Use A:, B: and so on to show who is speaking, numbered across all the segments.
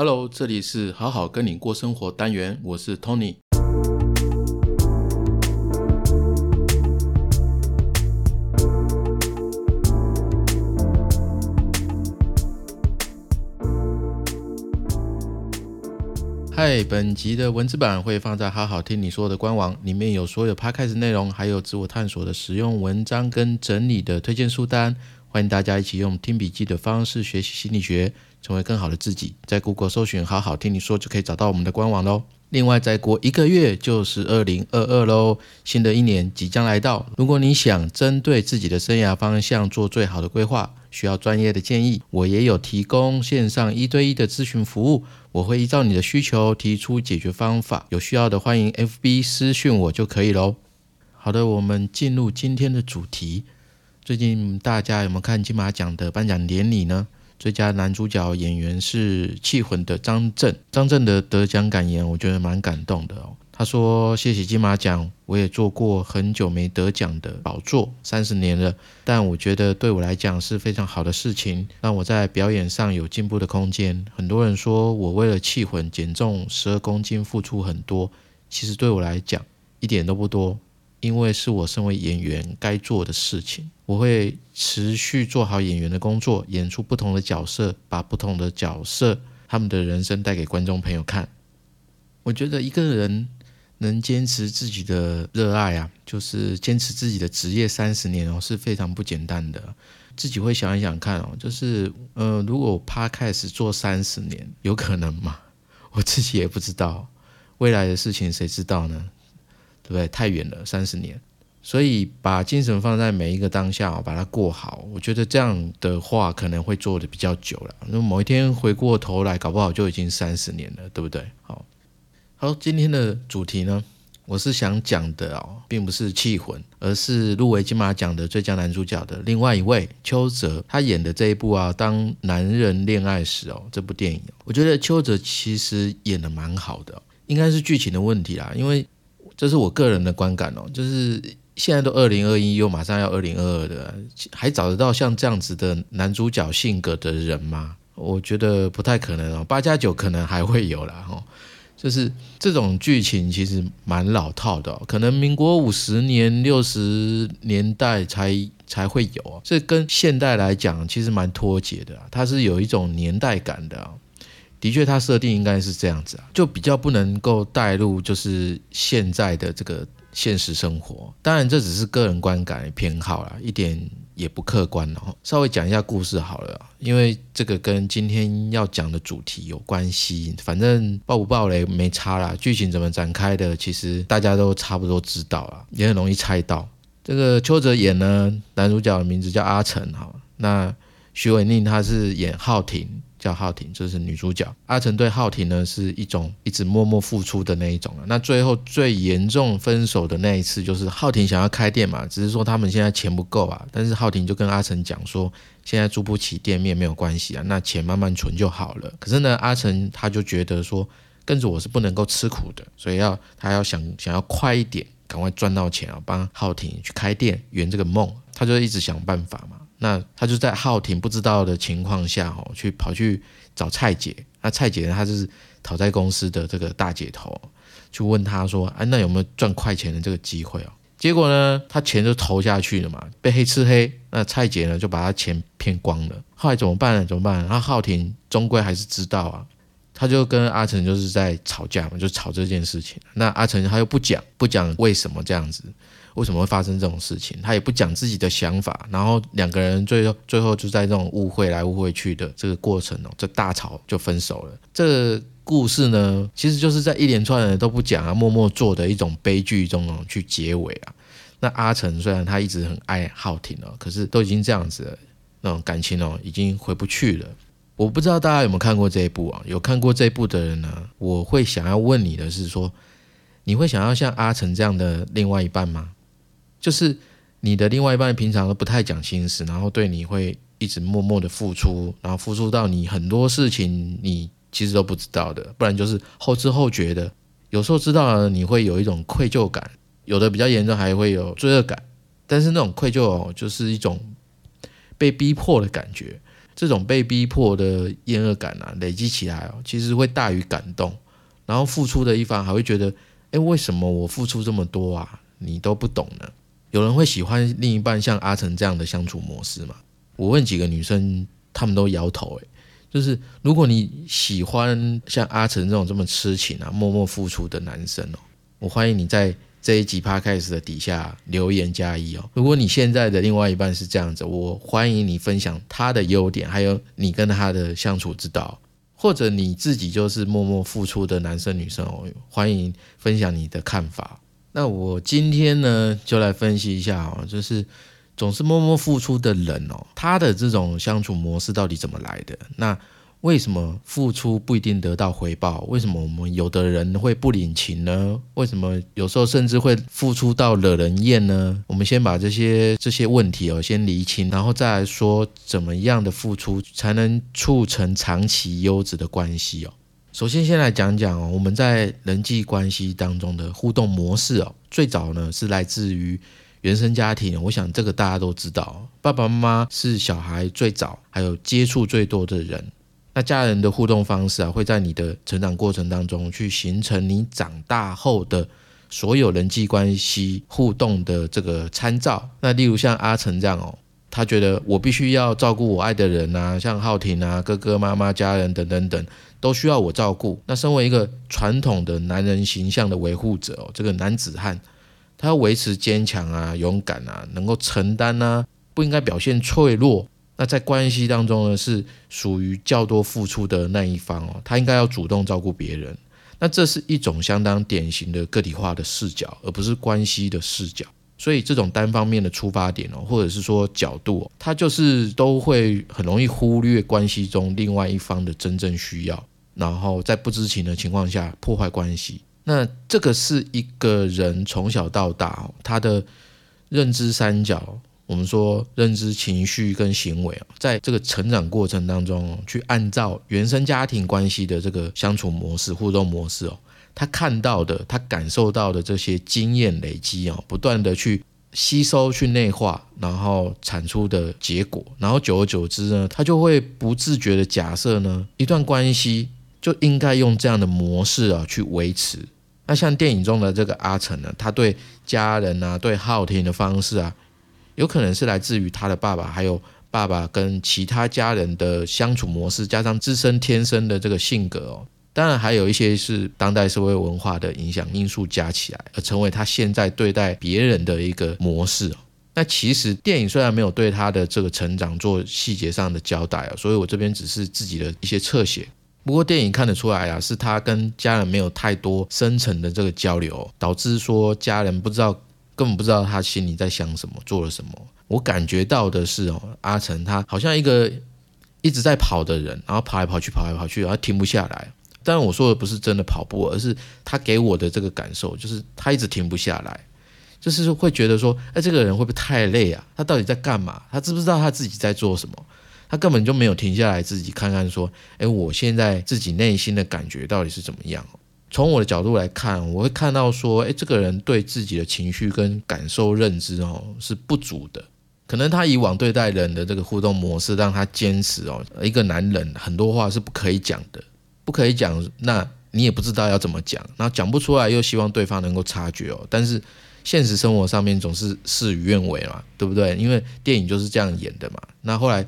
A: Hello，这里是好好跟你过生活单元，我是 Tony。嗨，本集的文字版会放在好好听你说的官网，里面有所有 Podcast 内容，还有自我探索的实用文章跟整理的推荐书单。欢迎大家一起用听笔记的方式学习心理学，成为更好的自己。在 Google 搜寻“好好听你说”就可以找到我们的官网喽。另外，再过一个月就是二零二二喽，新的一年即将来到。如果你想针对自己的生涯方向做最好的规划，需要专业的建议，我也有提供线上一对一的咨询服务。我会依照你的需求提出解决方法。有需要的欢迎 FB 私讯我就可以喽。好的，我们进入今天的主题。最近大家有没有看金马奖的颁奖典礼呢？最佳男主角演员是《气魂》的张震。张震的得奖感言，我觉得蛮感动的哦。他说：“谢谢金马奖，我也做过很久没得奖的宝座，三十年了。但我觉得对我来讲是非常好的事情，让我在表演上有进步的空间。很多人说我为了《气魂》减重十二公斤付出很多，其实对我来讲一点都不多。”因为是我身为演员该做的事情，我会持续做好演员的工作，演出不同的角色，把不同的角色他们的人生带给观众朋友看。我觉得一个人能坚持自己的热爱啊，就是坚持自己的职业三十年哦，是非常不简单的。自己会想一想看哦，就是呃，如果他开始做三十年，有可能吗？我自己也不知道，未来的事情谁知道呢？对不对？太远了，三十年，所以把精神放在每一个当下，把它过好。我觉得这样的话可能会做的比较久了。那某一天回过头来，搞不好就已经三十年了，对不对？好，好，今天的主题呢，我是想讲的哦，并不是气魂，而是入围金马奖的最佳男主角的另外一位邱泽，他演的这一部啊，当男人恋爱时哦，这部电影，我觉得邱泽其实演的蛮好的，应该是剧情的问题啦，因为。这是我个人的观感哦，就是现在都二零二一，又马上要二零二二的，还找得到像这样子的男主角性格的人吗？我觉得不太可能哦。八加九可能还会有啦，哈，就是这种剧情其实蛮老套的，可能民国五十年、六十年代才才会有，哦这跟现代来讲其实蛮脱节的，它是有一种年代感的。的确，它设定应该是这样子啊，就比较不能够带入就是现在的这个现实生活。当然，这只是个人观感偏好啦，一点也不客观哦。稍微讲一下故事好了，因为这个跟今天要讲的主题有关系。反正爆不爆雷没差啦，剧情怎么展开的，其实大家都差不多知道了，也很容易猜到。这个邱泽演呢，男主角的名字叫阿成哈，那徐伟宁他是演浩庭。叫浩婷，这是女主角。阿成对浩婷呢是一种一直默默付出的那一种了。那最后最严重分手的那一次，就是浩婷想要开店嘛，只是说他们现在钱不够啊。但是浩婷就跟阿成讲说，现在租不起店面没有关系啊，那钱慢慢存就好了。可是呢，阿成他就觉得说，跟着我是不能够吃苦的，所以要他要想想要快一点，赶快赚到钱啊，帮浩婷去开店圆这个梦。他就一直想办法嘛。那他就在浩庭不知道的情况下，哦，去跑去找蔡姐。那蔡姐呢，她就是讨债公司的这个大姐头，去问他说：“哎，那有没有赚快钱的这个机会哦？”结果呢，他钱就投下去了嘛，被黑吃黑。那蔡姐呢，就把他钱骗光了。后来怎么办呢？怎么办？那浩庭终归还是知道啊，他就跟阿成就是在吵架嘛，就吵这件事情。那阿成他又不讲，不讲为什么这样子。为什么会发生这种事情？他也不讲自己的想法，然后两个人最后最后就在这种误会来误会去的这个过程哦，这大吵就分手了。这故事呢，其实就是在一连串的都不讲啊，默默做的一种悲剧中哦去结尾啊。那阿成虽然他一直很爱浩庭哦，可是都已经这样子了，那种感情哦已经回不去了。我不知道大家有没有看过这一部啊？有看过这一部的人呢，我会想要问你的是说，你会想要像阿成这样的另外一半吗？就是你的另外一半平常都不太讲心思，然后对你会一直默默的付出，然后付出到你很多事情你其实都不知道的，不然就是后知后觉的。有时候知道了你会有一种愧疚感，有的比较严重还会有罪恶感，但是那种愧疚哦，就是一种被逼迫的感觉。这种被逼迫的厌恶感啊，累积起来哦，其实会大于感动。然后付出的一方还会觉得，哎，为什么我付出这么多啊，你都不懂呢？有人会喜欢另一半像阿成这样的相处模式吗？我问几个女生，她们都摇头。哎，就是如果你喜欢像阿成这种这么痴情啊、默默付出的男生哦，我欢迎你在。这一集 podcast 的底下留言加一哦。如果你现在的另外一半是这样子，我欢迎你分享他的优点，还有你跟他的相处之道，或者你自己就是默默付出的男生女生哦，欢迎分享你的看法。那我今天呢，就来分析一下哦，就是总是默默付出的人哦，他的这种相处模式到底怎么来的？那。为什么付出不一定得到回报？为什么我们有的人会不领情呢？为什么有时候甚至会付出到惹人厌呢？我们先把这些这些问题哦先厘清，然后再来说怎么样的付出才能促成长期优质的关系哦。首先，先来讲讲哦，我们在人际关系当中的互动模式哦，最早呢是来自于原生家庭。我想这个大家都知道，爸爸妈妈是小孩最早还有接触最多的人。那家人的互动方式啊，会在你的成长过程当中去形成你长大后的所有人际关系互动的这个参照。那例如像阿成这样哦，他觉得我必须要照顾我爱的人啊，像浩庭啊、哥哥、妈妈、家人等等等，都需要我照顾。那身为一个传统的男人形象的维护者哦，这个男子汉，他要维持坚强啊、勇敢啊，能够承担啊，不应该表现脆弱。那在关系当中呢，是属于较多付出的那一方哦，他应该要主动照顾别人。那这是一种相当典型的个体化的视角，而不是关系的视角。所以这种单方面的出发点哦，或者是说角度，它就是都会很容易忽略关系中另外一方的真正需要，然后在不知情的情况下破坏关系。那这个是一个人从小到大他的认知三角。我们说认知、情绪跟行为，在这个成长过程当中，去按照原生家庭关系的这个相处模式、互动模式哦，他看到的、他感受到的这些经验累积啊，不断的去吸收、去内化，然后产出的结果，然后久而久之呢，他就会不自觉的假设呢，一段关系就应该用这样的模式啊去维持。那像电影中的这个阿成呢，他对家人啊、对浩庭的方式啊。有可能是来自于他的爸爸，还有爸爸跟其他家人的相处模式，加上自身天生的这个性格哦。当然，还有一些是当代社会文化的影响因素加起来，而成为他现在对待别人的一个模式。那其实电影虽然没有对他的这个成长做细节上的交代啊，所以我这边只是自己的一些侧写。不过电影看得出来啊，是他跟家人没有太多深层的这个交流，导致说家人不知道。根本不知道他心里在想什么，做了什么。我感觉到的是哦，阿成他好像一个一直在跑的人，然后跑来跑去，跑来跑去，然后停不下来。但然我说的不是真的跑步，而是他给我的这个感受，就是他一直停不下来，就是会觉得说，哎，这个人会不会太累啊？他到底在干嘛？他知不知道他自己在做什么？他根本就没有停下来自己看看说，哎，我现在自己内心的感觉到底是怎么样？从我的角度来看，我会看到说，哎，这个人对自己的情绪跟感受认知哦是不足的。可能他以往对待人的这个互动模式，让他坚持哦，一个男人很多话是不可以讲的，不可以讲，那你也不知道要怎么讲，然后讲不出来，又希望对方能够察觉哦。但是现实生活上面总是事与愿违嘛，对不对？因为电影就是这样演的嘛。那后来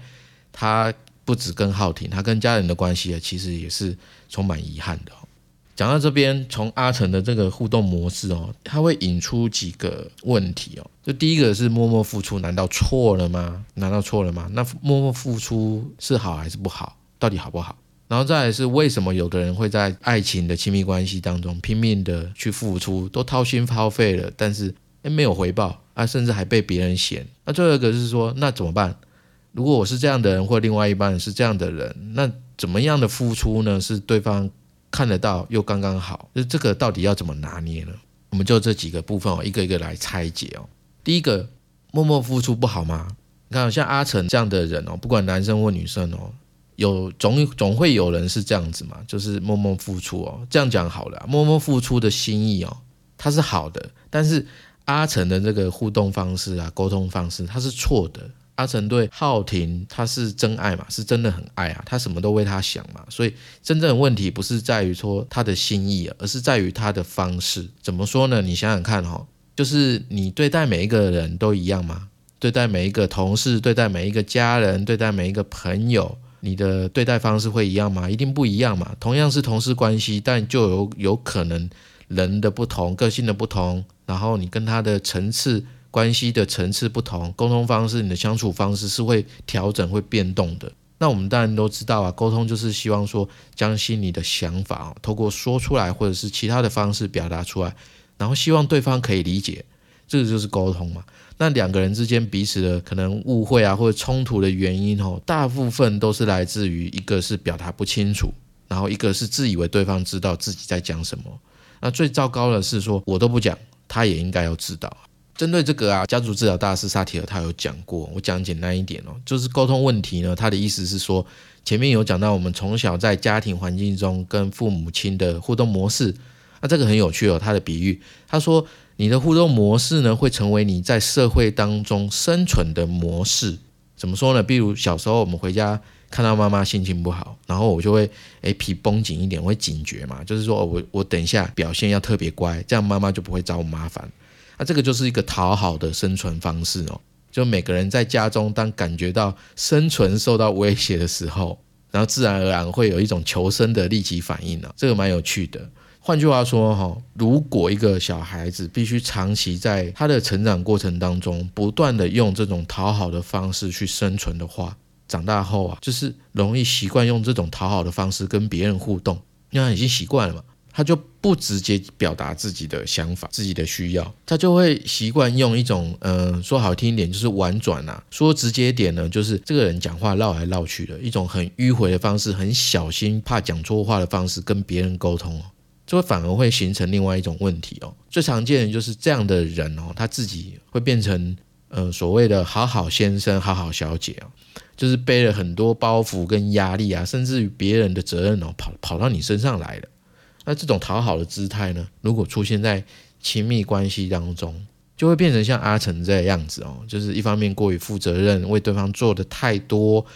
A: 他不止跟浩庭，他跟家人的关系啊，其实也是充满遗憾的。讲到这边，从阿成的这个互动模式哦，他会引出几个问题哦。就第一个是默默付出，难道错了吗？难道错了吗？那默默付出是好还是不好？到底好不好？然后再来是为什么有的人会在爱情的亲密关系当中拼命的去付出，都掏心掏肺了，但是诶没有回报啊，甚至还被别人嫌。那最后一个是说，那怎么办？如果我是这样的人，或另外一半是这样的人，那怎么样的付出呢？是对方。看得到又刚刚好，就这个到底要怎么拿捏呢？我们就这几个部分哦，一个一个来拆解哦。第一个，默默付出不好吗？你看，像阿成这样的人哦，不管男生或女生哦，有总总会有人是这样子嘛，就是默默付出哦。这样讲好了，默默付出的心意哦，它是好的，但是阿成的这个互动方式啊，沟通方式，它是错的。阿成对浩庭他是真爱嘛，是真的很爱啊，他什么都为他想嘛，所以真正的问题不是在于说他的心意，而是在于他的方式。怎么说呢？你想想看哈，就是你对待每一个人都一样吗？对待每一个同事，对待每一个家人，对待每一个朋友，你的对待方式会一样吗？一定不一样嘛。同样是同事关系，但就有有可能人的不同，个性的不同，然后你跟他的层次关系的层次不同，沟通方式，你的相处方式是会调整、会变动的。那我们当然都知道啊，沟通就是希望说将心里的想法啊透过说出来，或者是其他的方式表达出来，然后希望对方可以理解，这个就是沟通嘛。那两个人之间彼此的可能误会啊，或者冲突的原因哦，大部分都是来自于一个是表达不清楚，然后一个是自以为对方知道自己在讲什么。那最糟糕的是说，我都不讲，他也应该要知道。针对这个啊，家族治疗大师萨提尔他有讲过，我讲简单一点哦，就是沟通问题呢，他的意思是说，前面有讲到我们从小在家庭环境中跟父母亲的互动模式，那这个很有趣哦，他的比喻，他说。你的互动模式呢，会成为你在社会当中生存的模式。怎么说呢？比如小时候我们回家看到妈妈心情不好，然后我就会诶皮绷紧一点，我会警觉嘛，就是说我我等一下表现要特别乖，这样妈妈就不会找我麻烦。那这个就是一个讨好的生存方式哦。就每个人在家中，当感觉到生存受到威胁的时候，然后自然而然会有一种求生的立即反应呢。这个蛮有趣的。换句话说，哈，如果一个小孩子必须长期在他的成长过程当中，不断的用这种讨好的方式去生存的话，长大后啊，就是容易习惯用这种讨好的方式跟别人互动，因为他已经习惯了嘛，他就不直接表达自己的想法、自己的需要，他就会习惯用一种，嗯，说好听一点就是婉转啊，说直接点呢，就是这个人讲话绕来绕去的一种很迂回的方式，很小心怕讲错话的方式跟别人沟通哦。就反而会形成另外一种问题哦。最常见的就是这样的人哦，他自己会变成呃所谓的好好先生、好好小姐啊，就是背了很多包袱跟压力啊，甚至于别人的责任哦，跑跑到你身上来了。那这种讨好的姿态呢，如果出现在亲密关系当中，就会变成像阿成这样子哦，就是一方面过于负责任，为对方做的太多，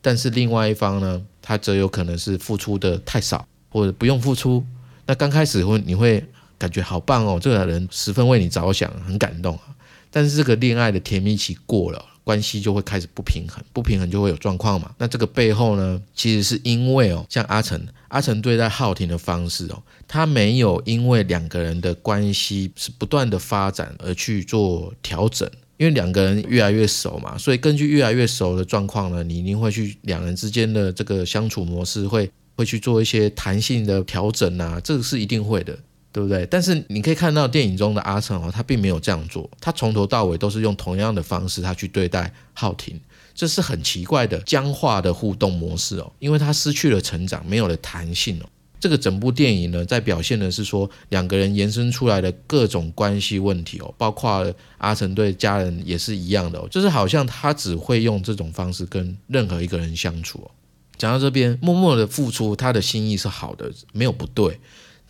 A: 但是另外一方呢，他则有可能是付出的太少，或者不用付出。那刚开始会你会感觉好棒哦，这个人十分为你着想，很感动啊。但是这个恋爱的甜蜜期过了，关系就会开始不平衡，不平衡就会有状况嘛。那这个背后呢，其实是因为哦，像阿成，阿成对待浩庭的方式哦，他没有因为两个人的关系是不断的发展而去做调整，因为两个人越来越熟嘛，所以根据越来越熟的状况呢，你一定会去两人之间的这个相处模式会。会去做一些弹性的调整啊，这个是一定会的，对不对？但是你可以看到电影中的阿成哦，他并没有这样做，他从头到尾都是用同样的方式，他去对待浩庭，这是很奇怪的僵化的互动模式哦，因为他失去了成长，没有了弹性哦。这个整部电影呢，在表现的是说两个人延伸出来的各种关系问题哦，包括阿成对家人也是一样的哦，就是好像他只会用这种方式跟任何一个人相处哦。讲到这边，默默的付出，他的心意是好的，没有不对。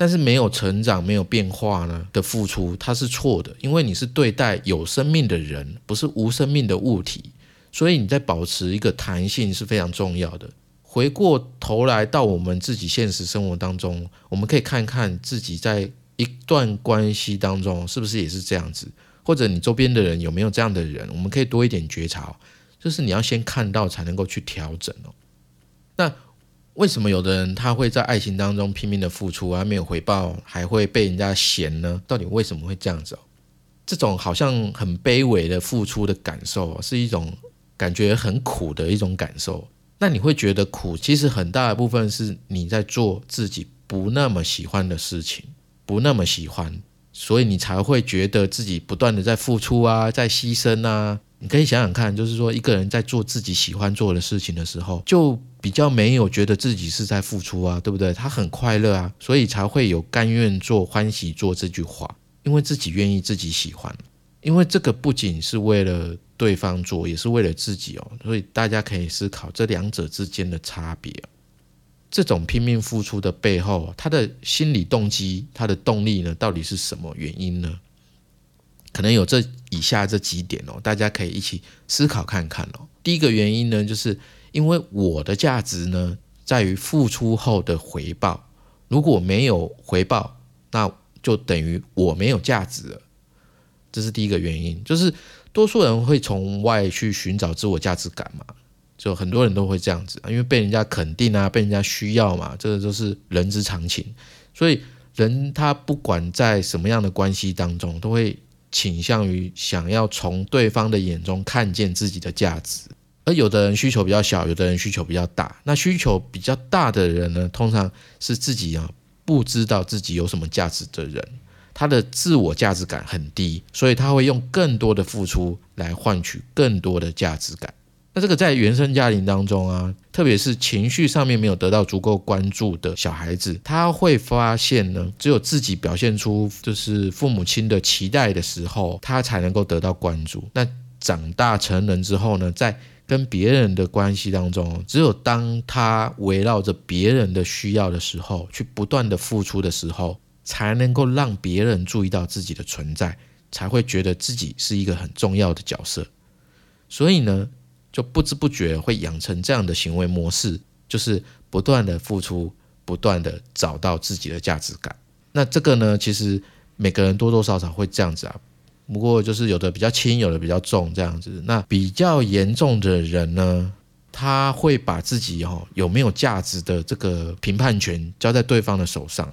A: 但是没有成长、没有变化呢的付出，它是错的，因为你是对待有生命的人，不是无生命的物体，所以你在保持一个弹性是非常重要的。回过头来到我们自己现实生活当中，我们可以看看自己在一段关系当中是不是也是这样子，或者你周边的人有没有这样的人，我们可以多一点觉察，就是你要先看到才能够去调整哦。那为什么有的人他会在爱情当中拼命的付出，而没有回报，还会被人家嫌呢？到底为什么会这样子？这种好像很卑微的付出的感受，是一种感觉很苦的一种感受。那你会觉得苦，其实很大的部分是你在做自己不那么喜欢的事情，不那么喜欢，所以你才会觉得自己不断的在付出啊，在牺牲啊。你可以想想看，就是说一个人在做自己喜欢做的事情的时候，就比较没有觉得自己是在付出啊，对不对？他很快乐啊，所以才会有甘愿做、欢喜做这句话，因为自己愿意、自己喜欢。因为这个不仅是为了对方做，也是为了自己哦。所以大家可以思考这两者之间的差别。这种拼命付出的背后，他的心理动机、他的动力呢，到底是什么原因呢？可能有这以下这几点哦，大家可以一起思考看看哦。第一个原因呢，就是因为我的价值呢，在于付出后的回报。如果没有回报，那就等于我没有价值了。这是第一个原因，就是多数人会从外去寻找自我价值感嘛，就很多人都会这样子，因为被人家肯定啊，被人家需要嘛，这个都是人之常情。所以人他不管在什么样的关系当中，都会倾向于想要从对方的眼中看见自己的价值。而有的人需求比较小，有的人需求比较大。那需求比较大的人呢，通常是自己啊不知道自己有什么价值的人，他的自我价值感很低，所以他会用更多的付出来换取更多的价值感。那这个在原生家庭当中啊，特别是情绪上面没有得到足够关注的小孩子，他会发现呢，只有自己表现出就是父母亲的期待的时候，他才能够得到关注。那长大成人之后呢，在跟别人的关系当中，只有当他围绕着别人的需要的时候，去不断的付出的时候，才能够让别人注意到自己的存在，才会觉得自己是一个很重要的角色。所以呢，就不知不觉会养成这样的行为模式，就是不断的付出，不断的找到自己的价值感。那这个呢，其实每个人多多少少会这样子啊。不过就是有的比较轻，有的比较重这样子。那比较严重的人呢，他会把自己哦有没有价值的这个评判权交在对方的手上，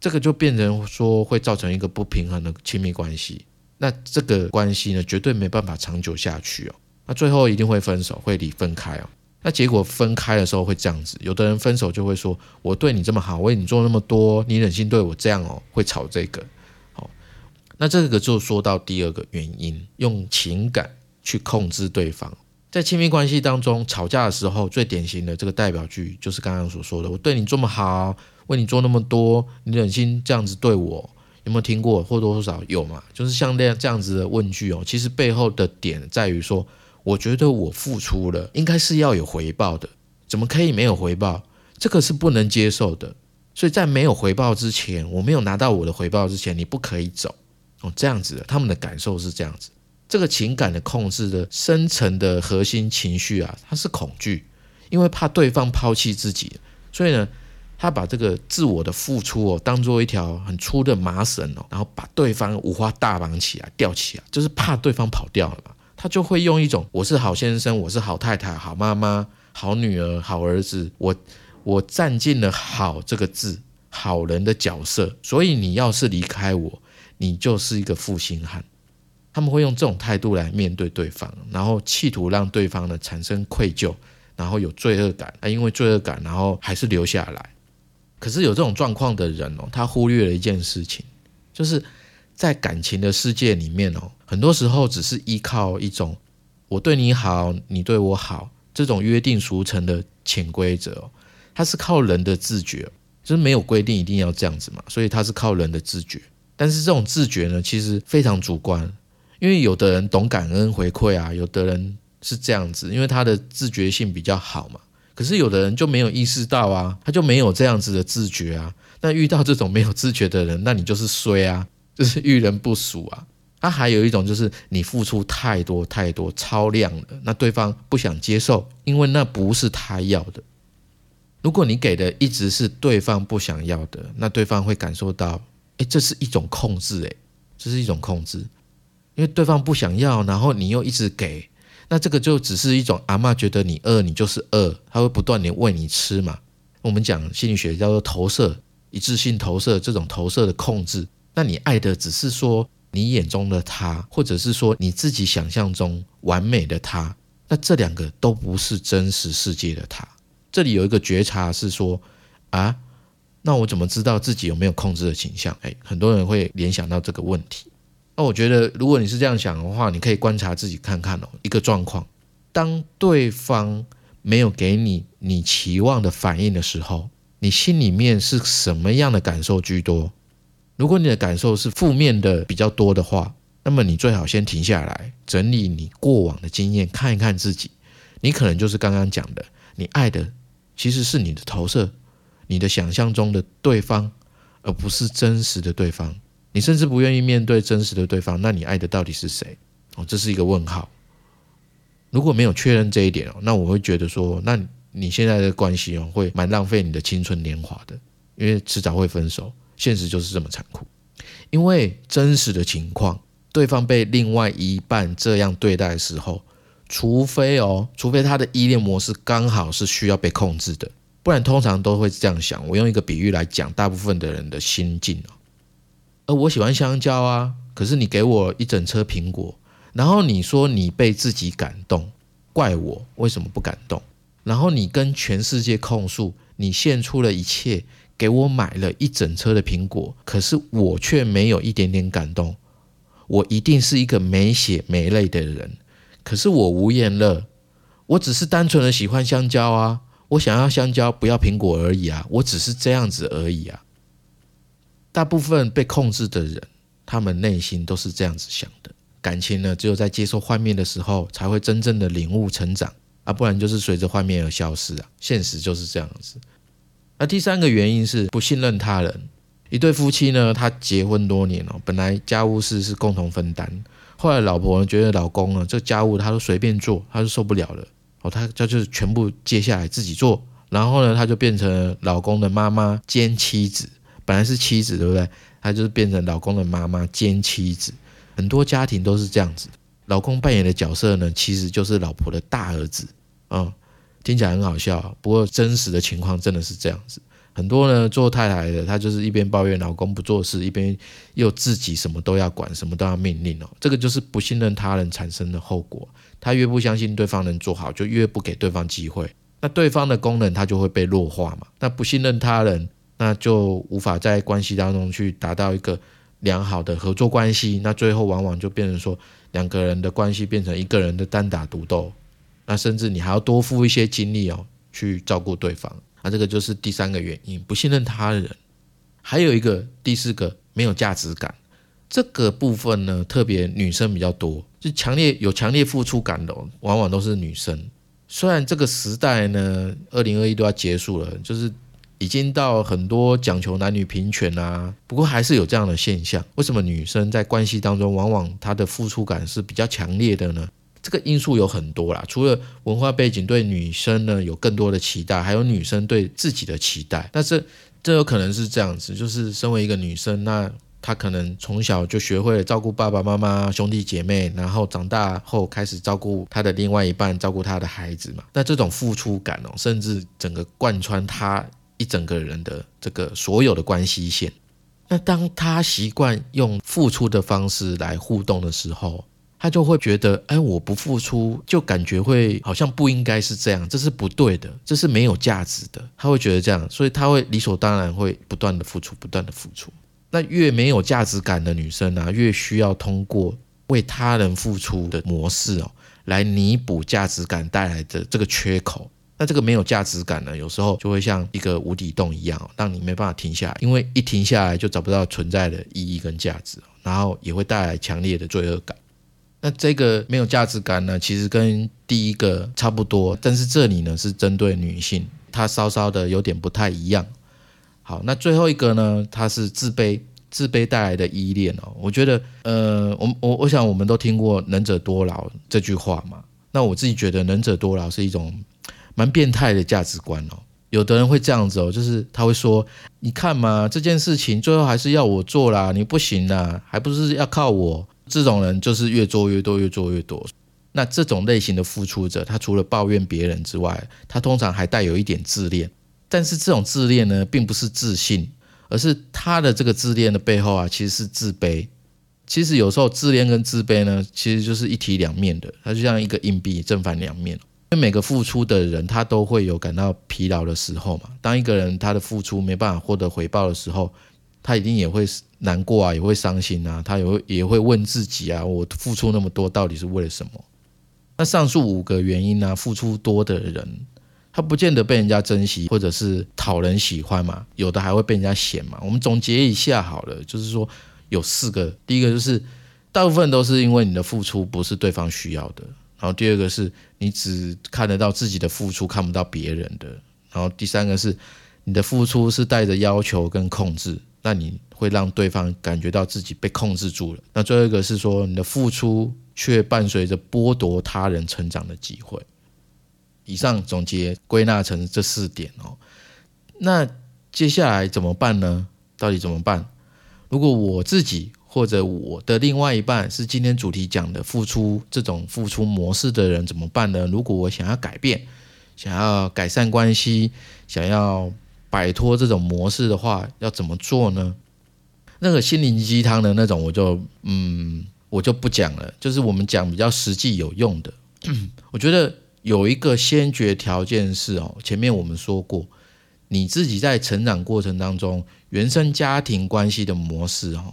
A: 这个就变成说会造成一个不平衡的亲密关系。那这个关系呢，绝对没办法长久下去哦。那最后一定会分手，会离分开哦。那结果分开的时候会这样子，有的人分手就会说：“我对你这么好，为你做那么多，你忍心对我这样哦？”会吵这个。好那这个就说到第二个原因，用情感去控制对方。在亲密关系当中，吵架的时候，最典型的这个代表句就是刚刚所说的：“我对你这么好，为你做那么多，你忍心这样子对我？”有没有听过？或多或少有嘛？就是像这样这样子的问句哦，其实背后的点在于说，我觉得我付出了，应该是要有回报的，怎么可以没有回报？这个是不能接受的。所以在没有回报之前，我没有拿到我的回报之前，你不可以走。哦，这样子的，他们的感受是这样子。这个情感的控制的深层的核心情绪啊，它是恐惧，因为怕对方抛弃自己，所以呢，他把这个自我的付出哦，当做一条很粗的麻绳哦，然后把对方五花大绑起来，吊起来，就是怕对方跑掉了嘛。他就会用一种我是好先生，我是好太太，好妈妈，好女儿，好儿子，我我占尽了好这个字，好人的角色，所以你要是离开我。你就是一个负心汉，他们会用这种态度来面对对方，然后企图让对方呢产生愧疚，然后有罪恶感啊，因为罪恶感，然后还是留下来。可是有这种状况的人哦，他忽略了一件事情，就是在感情的世界里面哦，很多时候只是依靠一种我对你好，你对我好这种约定俗成的潜规则哦，它是靠人的自觉，就是没有规定一定要这样子嘛，所以它是靠人的自觉。但是这种自觉呢，其实非常主观，因为有的人懂感恩回馈啊，有的人是这样子，因为他的自觉性比较好嘛。可是有的人就没有意识到啊，他就没有这样子的自觉啊。那遇到这种没有自觉的人，那你就是衰啊，就是遇人不淑啊。他还有一种就是你付出太多太多超量了，那对方不想接受，因为那不是他要的。如果你给的一直是对方不想要的，那对方会感受到。哎，这是一种控制，哎，这是一种控制，因为对方不想要，然后你又一直给，那这个就只是一种阿妈觉得你饿，你就是饿，他会不断的喂你吃嘛。我们讲心理学叫做投射，一致性投射，这种投射的控制，那你爱的只是说你眼中的他，或者是说你自己想象中完美的他，那这两个都不是真实世界的他。这里有一个觉察是说啊。那我怎么知道自己有没有控制的倾向？哎，很多人会联想到这个问题。那我觉得，如果你是这样想的话，你可以观察自己看看哦，一个状况：当对方没有给你你期望的反应的时候，你心里面是什么样的感受居多？如果你的感受是负面的比较多的话，那么你最好先停下来，整理你过往的经验，看一看自己。你可能就是刚刚讲的，你爱的其实是你的投射。你的想象中的对方，而不是真实的对方。你甚至不愿意面对真实的对方，那你爱的到底是谁？哦，这是一个问号。如果没有确认这一点哦，那我会觉得说，那你现在的关系哦，会蛮浪费你的青春年华的，因为迟早会分手，现实就是这么残酷。因为真实的情况，对方被另外一半这样对待的时候，除非哦，除非他的依恋模式刚好是需要被控制的，不然通常都会这样想。我用一个比喻来讲，大部分的人的心境哦。而我喜欢香蕉啊，可是你给我一整车苹果，然后你说你被自己感动，怪我为什么不感动？然后你跟全世界控诉，你献出了一切，给我买了一整车的苹果，可是我却没有一点点感动。我一定是一个没血没泪的人，可是我无言了。我只是单纯的喜欢香蕉啊，我想要香蕉，不要苹果而已啊，我只是这样子而已啊。大部分被控制的人，他们内心都是这样子想的。感情呢，只有在接受幻灭的时候，才会真正的领悟成长啊，不然就是随着幻灭而消失啊。现实就是这样子。那第三个原因是不信任他人。一对夫妻呢，他结婚多年哦，本来家务事是共同分担，后来老婆呢觉得老公呢这家务他都随便做，他就受不了了哦，他他就是全部接下来自己做，然后呢他就变成老公的妈妈兼妻子。本来是妻子，对不对？她就是变成老公的妈妈兼妻子。很多家庭都是这样子，老公扮演的角色呢，其实就是老婆的大儿子。嗯，听起来很好笑，不过真实的情况真的是这样子。很多呢做太太的，她就是一边抱怨老公不做事，一边又自己什么都要管，什么都要命令哦。这个就是不信任他人产生的后果。他越不相信对方能做好，就越不给对方机会。那对方的功能他就会被弱化嘛。那不信任他人。那就无法在关系当中去达到一个良好的合作关系，那最后往往就变成说两个人的关系变成一个人的单打独斗，那甚至你还要多付一些精力哦去照顾对方，那这个就是第三个原因，不信任他人。还有一个第四个没有价值感，这个部分呢特别女生比较多，就强烈有强烈付出感的往往都是女生。虽然这个时代呢二零二一都要结束了，就是。已经到很多讲求男女平权啊，不过还是有这样的现象。为什么女生在关系当中，往往她的付出感是比较强烈的呢？这个因素有很多啦，除了文化背景对女生呢有更多的期待，还有女生对自己的期待。但是这有可能是这样子，就是身为一个女生，那她可能从小就学会了照顾爸爸妈妈、兄弟姐妹，然后长大后开始照顾她的另外一半，照顾她的孩子嘛。那这种付出感哦，甚至整个贯穿她。一整个人的这个所有的关系线，那当她习惯用付出的方式来互动的时候，他就会觉得，哎，我不付出就感觉会好像不应该是这样，这是不对的，这是没有价值的。他会觉得这样，所以他会理所当然会不断的付出，不断的付出。那越没有价值感的女生啊，越需要通过为他人付出的模式哦，来弥补价值感带来的这个缺口。那这个没有价值感呢，有时候就会像一个无底洞一样，让你没办法停下来，因为一停下来就找不到存在的意义跟价值，然后也会带来强烈的罪恶感。那这个没有价值感呢，其实跟第一个差不多，但是这里呢是针对女性，她稍稍的有点不太一样。好，那最后一个呢，它是自卑，自卑带来的依恋哦。我觉得，呃，我我我想我们都听过“能者多劳”这句话嘛。那我自己觉得“能者多劳”是一种。蛮变态的价值观哦，有的人会这样子哦，就是他会说：“你看嘛，这件事情最后还是要我做啦，你不行啦，还不是要靠我。”这种人就是越做越多，越做越多。那这种类型的付出者，他除了抱怨别人之外，他通常还带有一点自恋。但是这种自恋呢，并不是自信，而是他的这个自恋的背后啊，其实是自卑。其实有时候自恋跟自卑呢，其实就是一体两面的，它就像一个硬币，正反两面。因为每个付出的人，他都会有感到疲劳的时候嘛。当一个人他的付出没办法获得回报的时候，他一定也会难过啊，也会伤心啊，他也会也会问自己啊：我付出那么多，到底是为了什么？那上述五个原因呢？付出多的人，他不见得被人家珍惜，或者是讨人喜欢嘛。有的还会被人家嫌嘛。我们总结一下好了，就是说有四个。第一个就是，大部分都是因为你的付出不是对方需要的。然后第二个是你只看得到自己的付出，看不到别人的。然后第三个是你的付出是带着要求跟控制。那你会让对方感觉到自己被控制住了。那最后一个是说，你的付出却伴随着剥夺他人成长的机会。以上总结归纳成这四点哦。那接下来怎么办呢？到底怎么办？如果我自己或者我的另外一半是今天主题讲的付出这种付出模式的人怎么办呢？如果我想要改变，想要改善关系，想要摆脱这种模式的话，要怎么做呢？那个心灵鸡汤的那种，我就嗯，我就不讲了。就是我们讲比较实际有用的。我觉得有一个先决条件是哦，前面我们说过，你自己在成长过程当中，原生家庭关系的模式哦，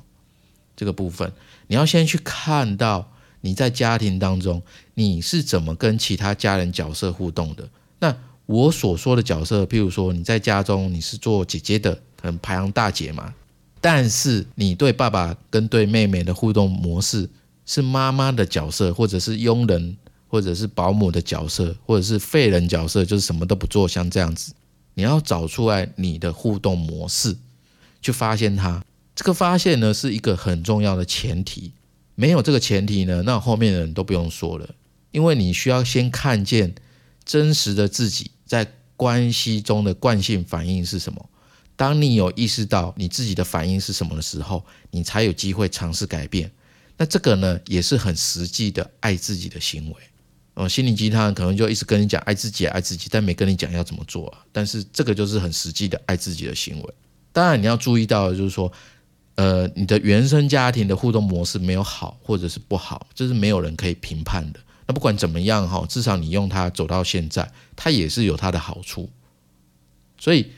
A: 这个部分，你要先去看到你在家庭当中你是怎么跟其他家人角色互动的。那我所说的角色，譬如说你在家中你是做姐姐的，可能排行大姐嘛，但是你对爸爸跟对妹妹的互动模式是妈妈的角色，或者是佣人，或者是保姆的角色，或者是废人角色，就是什么都不做，像这样子，你要找出来你的互动模式，去发现它。这个发现呢，是一个很重要的前提。没有这个前提呢，那后面的人都不用说了，因为你需要先看见。真实的自己在关系中的惯性反应是什么？当你有意识到你自己的反应是什么的时候，你才有机会尝试改变。那这个呢，也是很实际的爱自己的行为。哦，心灵鸡汤可能就一直跟你讲爱自己，爱自己，但没跟你讲要怎么做啊。但是这个就是很实际的爱自己的行为。当然你要注意到，就是说，呃，你的原生家庭的互动模式没有好或者是不好，这是没有人可以评判的。那不管怎么样哈，至少你用它走到现在，它也是有它的好处。所以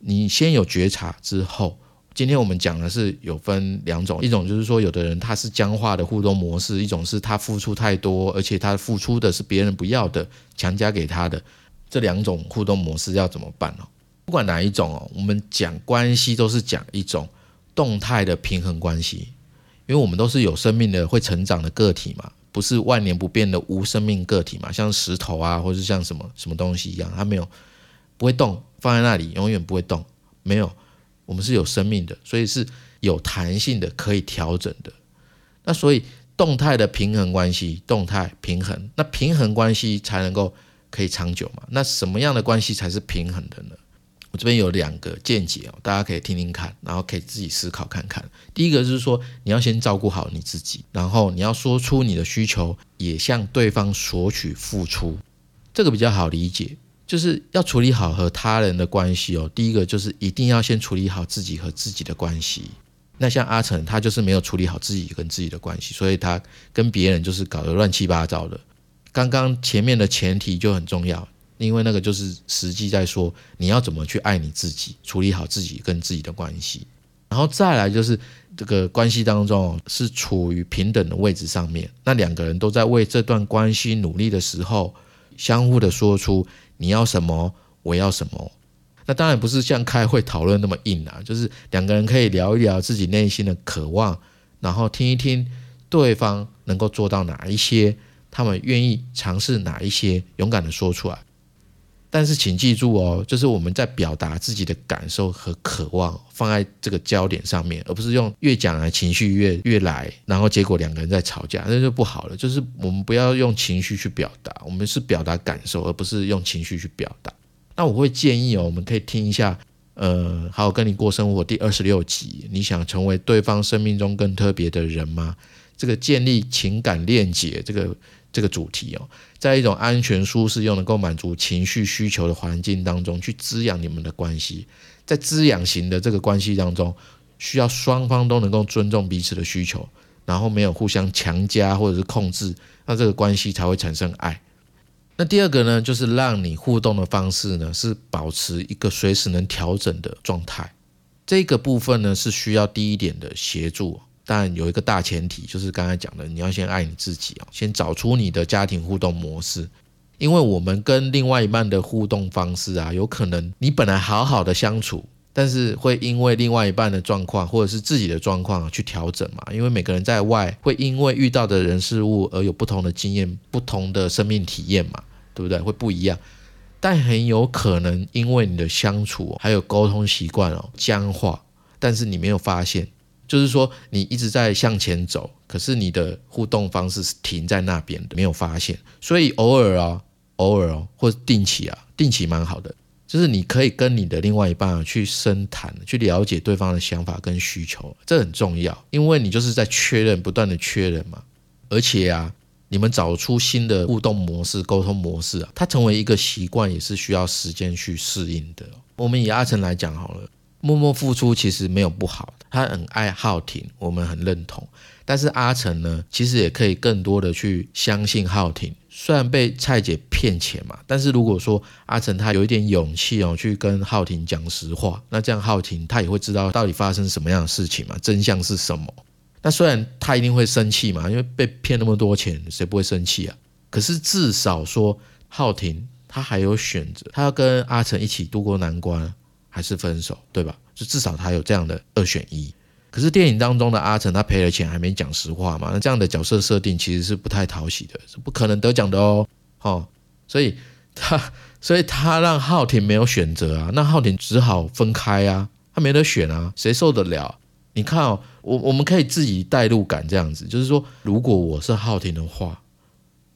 A: 你先有觉察之后，今天我们讲的是有分两种，一种就是说有的人他是僵化的互动模式，一种是他付出太多，而且他付出的是别人不要的，强加给他的。这两种互动模式要怎么办呢？不管哪一种哦，我们讲关系都是讲一种动态的平衡关系，因为我们都是有生命的、会成长的个体嘛。不是万年不变的无生命个体嘛？像石头啊，或者像什么什么东西一样，它没有不会动，放在那里永远不会动。没有，我们是有生命的，所以是有弹性的，可以调整的。那所以动态的平衡关系，动态平衡，那平衡关系才能够可以长久嘛？那什么样的关系才是平衡的呢？我这边有两个见解哦，大家可以听听看，然后可以自己思考看看。第一个就是说，你要先照顾好你自己，然后你要说出你的需求，也向对方索取付出，这个比较好理解。就是要处理好和他人的关系哦。第一个就是一定要先处理好自己和自己的关系。那像阿成，他就是没有处理好自己跟自己的关系，所以他跟别人就是搞得乱七八糟的。刚刚前面的前提就很重要。因为那个就是实际在说你要怎么去爱你自己，处理好自己跟自己的关系，然后再来就是这个关系当中是处于平等的位置上面，那两个人都在为这段关系努力的时候，相互的说出你要什么，我要什么。那当然不是像开会讨论那么硬啊，就是两个人可以聊一聊自己内心的渴望，然后听一听对方能够做到哪一些，他们愿意尝试哪一些，勇敢的说出来。但是请记住哦，就是我们在表达自己的感受和渴望放在这个焦点上面，而不是用越讲啊情绪越越来，然后结果两个人在吵架，那就不好了。就是我们不要用情绪去表达，我们是表达感受，而不是用情绪去表达。那我会建议哦，我们可以听一下，呃，好好跟你过生活第二十六集，你想成为对方生命中更特别的人吗？这个建立情感链接，这个。这个主题哦，在一种安全、舒适又能够满足情绪需求的环境当中去滋养你们的关系，在滋养型的这个关系当中，需要双方都能够尊重彼此的需求，然后没有互相强加或者是控制，那这个关系才会产生爱。那第二个呢，就是让你互动的方式呢是保持一个随时能调整的状态，这个部分呢是需要第一点的协助。但有一个大前提，就是刚才讲的，你要先爱你自己啊，先找出你的家庭互动模式。因为我们跟另外一半的互动方式啊，有可能你本来好好的相处，但是会因为另外一半的状况或者是自己的状况去调整嘛。因为每个人在外会因为遇到的人事物而有不同的经验、不同的生命体验嘛，对不对？会不一样。但很有可能因为你的相处还有沟通习惯哦僵化。但是你没有发现，就是说你一直在向前走，可是你的互动方式是停在那边的，没有发现。所以偶尔啊，偶尔哦，或定期啊，定期蛮好的，就是你可以跟你的另外一半去深谈，去了解对方的想法跟需求，这很重要，因为你就是在确认，不断的确认嘛。而且啊，你们找出新的互动模式、沟通模式啊，它成为一个习惯，也是需要时间去适应的。我们以阿成来讲好了。默默付出其实没有不好，他很爱浩庭，我们很认同。但是阿成呢，其实也可以更多的去相信浩庭。虽然被蔡姐骗钱嘛，但是如果说阿成他有一点勇气哦，去跟浩庭讲实话，那这样浩庭他也会知道到底发生什么样的事情嘛，真相是什么。那虽然他一定会生气嘛，因为被骗那么多钱，谁不会生气啊？可是至少说浩庭他还有选择，他要跟阿成一起度过难关。还是分手，对吧？就至少他有这样的二选一。可是电影当中的阿成，他赔了钱还没讲实话嘛？那这样的角色设定其实是不太讨喜的，是不可能得奖的哦。哦，所以他，所以他让浩庭没有选择啊，那浩庭只好分开啊，他没得选啊，谁受得了？你看哦，我我们可以自己代入感这样子，就是说，如果我是浩庭的话，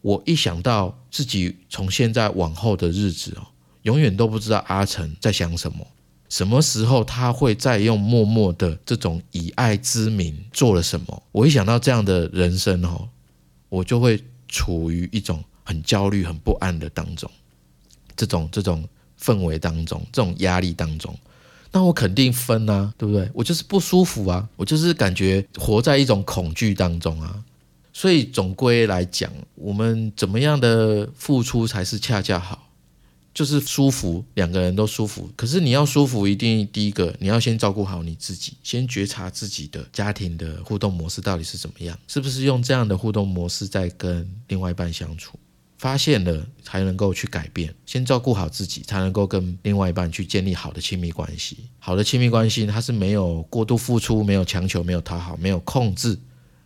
A: 我一想到自己从现在往后的日子哦，永远都不知道阿成在想什么。什么时候他会再用默默的这种以爱之名做了什么？我一想到这样的人生哦，我就会处于一种很焦虑、很不安的当中，这种这种氛围当中，这种压力当中，那我肯定分啊，对不对？我就是不舒服啊，我就是感觉活在一种恐惧当中啊。所以总归来讲，我们怎么样的付出才是恰恰好？就是舒服，两个人都舒服。可是你要舒服，一定第一个你要先照顾好你自己，先觉察自己的家庭的互动模式到底是怎么样，是不是用这样的互动模式在跟另外一半相处？发现了才能够去改变。先照顾好自己，才能够跟另外一半去建立好的亲密关系。好的亲密关系，它是没有过度付出，没有强求，没有讨好，没有控制。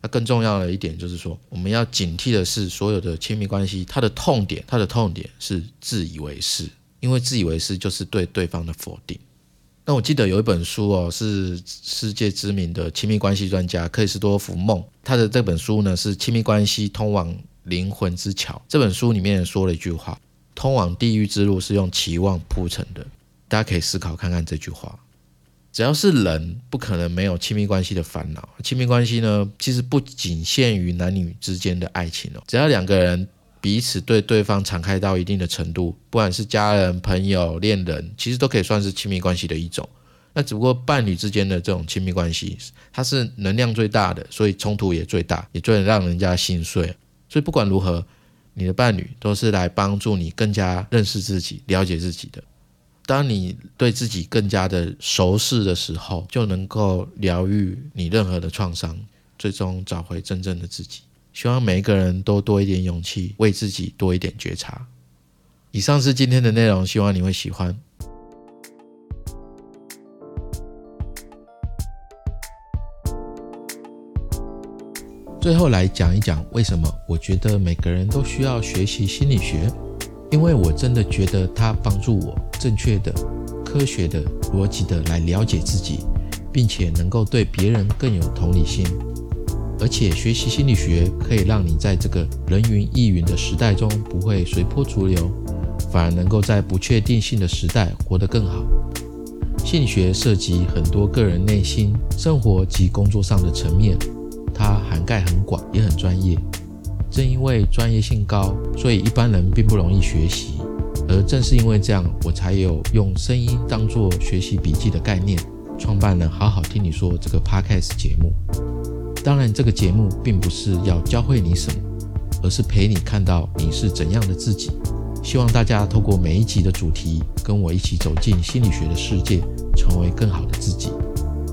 A: 那更重要的一点就是说，我们要警惕的是，所有的亲密关系，它的痛点，它的痛点是自以为是，因为自以为是就是对对方的否定。那我记得有一本书哦，是世界知名的亲密关系专家克里斯多夫梦，他的这本书呢是《亲密关系通往灵魂之桥》。这本书里面说了一句话：“通往地狱之路是用期望铺成的。”大家可以思考看看这句话。只要是人，不可能没有亲密关系的烦恼。亲密关系呢，其实不仅限于男女之间的爱情哦。只要两个人彼此对对方敞开到一定的程度，不管是家人、朋友、恋人，其实都可以算是亲密关系的一种。那只不过伴侣之间的这种亲密关系，它是能量最大的，所以冲突也最大，也最让人家心碎。所以不管如何，你的伴侣都是来帮助你更加认识自己、了解自己的。当你对自己更加的熟识的时候，就能够疗愈你任何的创伤，最终找回真正的自己。希望每一个人都多一点勇气，为自己多一点觉察。以上是今天的内容，希望你会喜欢。最后来讲一讲，为什么我觉得每个人都需要学习心理学。因为我真的觉得它帮助我正确的、科学的、逻辑的来了解自己，并且能够对别人更有同理心。而且学习心理学可以让你在这个人云亦云的时代中不会随波逐流，反而能够在不确定性的时代活得更好。心理学涉及很多个人内心、生活及工作上的层面，它涵盖很广，也很专业。正因为专业性高，所以一般人并不容易学习。而正是因为这样，我才有用声音当做学习笔记的概念，创办了好好听你说这个 podcast 节目。当然，这个节目并不是要教会你什么，而是陪你看到你是怎样的自己。希望大家透过每一集的主题，跟我一起走进心理学的世界，成为更好的自己。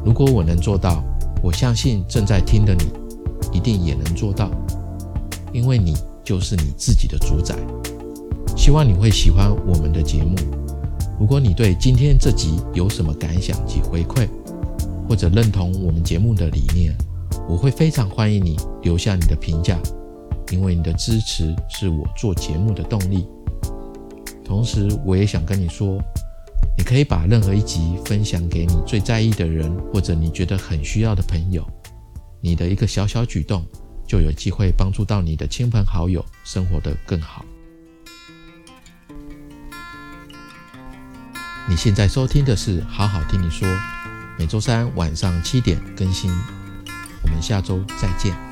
A: 如果我能做到，我相信正在听的你，一定也能做到。因为你就是你自己的主宰，希望你会喜欢我们的节目。如果你对今天这集有什么感想及回馈，或者认同我们节目的理念，我会非常欢迎你留下你的评价，因为你的支持是我做节目的动力。同时，我也想跟你说，你可以把任何一集分享给你最在意的人，或者你觉得很需要的朋友。你的一个小小举动，就有机会帮助到你的亲朋好友生活得更好。你现在收听的是《好好听你说》，每周三晚上七点更新。我们下周再见。